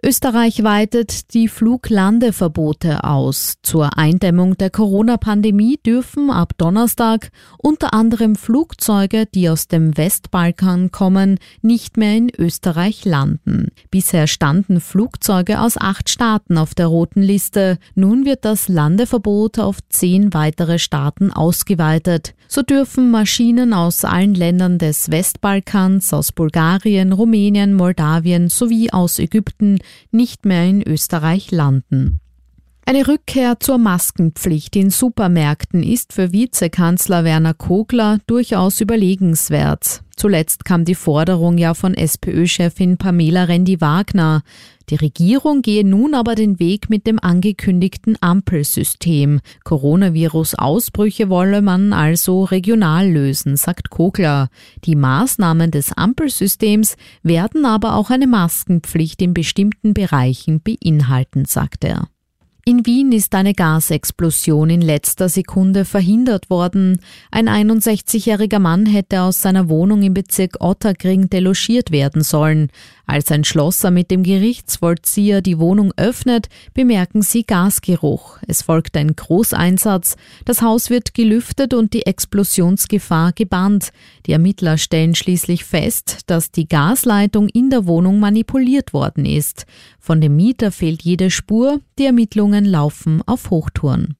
Österreich weitet die Fluglandeverbote aus. Zur Eindämmung der Corona-Pandemie dürfen ab Donnerstag unter anderem Flugzeuge, die aus dem Westbalkan kommen, nicht mehr in Österreich landen. Bisher standen Flugzeuge aus acht Staaten auf der roten Liste. Nun wird das Landeverbot auf zehn weitere Staaten ausgeweitet. So dürfen Maschinen aus allen Ländern des Westbalkans, aus Bulgarien, Rumänien, Moldawien sowie aus Ägypten nicht mehr in Österreich landen. Eine Rückkehr zur Maskenpflicht in Supermärkten ist für Vizekanzler Werner Kogler durchaus überlegenswert. Zuletzt kam die Forderung ja von SPÖ-Chefin Pamela Rendi-Wagner. Die Regierung gehe nun aber den Weg mit dem angekündigten Ampelsystem. Coronavirus-Ausbrüche wolle man also regional lösen, sagt Kogler. Die Maßnahmen des Ampelsystems werden aber auch eine Maskenpflicht in bestimmten Bereichen beinhalten, sagt er. In Wien ist eine Gasexplosion in letzter Sekunde verhindert worden. Ein 61-jähriger Mann hätte aus seiner Wohnung im Bezirk Otterkring delogiert werden sollen. Als ein Schlosser mit dem Gerichtsvollzieher die Wohnung öffnet, bemerken sie Gasgeruch. Es folgt ein Großeinsatz. Das Haus wird gelüftet und die Explosionsgefahr gebannt. Die Ermittler stellen schließlich fest, dass die Gasleitung in der Wohnung manipuliert worden ist. Von dem Mieter fehlt jede Spur. Die Ermittlungen laufen auf Hochtouren.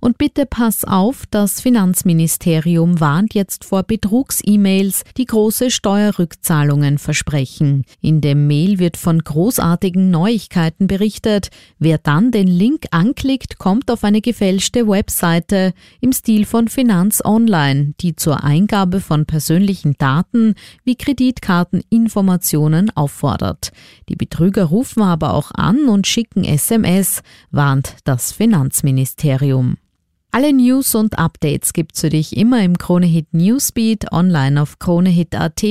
Und bitte pass auf, das Finanzministerium warnt jetzt vor Betrugs-E-Mails, die große Steuerrückzahlungen versprechen. In dem Mail wird von großartigen Neuigkeiten berichtet. Wer dann den Link anklickt, kommt auf eine gefälschte Webseite im Stil von Finanz Online, die zur Eingabe von persönlichen Daten wie Kreditkarteninformationen auffordert. Die Betrüger rufen aber auch an und schicken SMS, warnt das Finanzministerium. Alle News und Updates gibt's für dich immer im Kronehit Newsbeat, online auf kronehit.at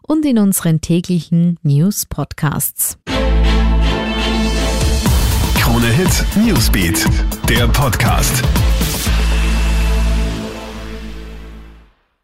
und in unseren täglichen News Podcasts. Kronehit Newsbeat, der Podcast.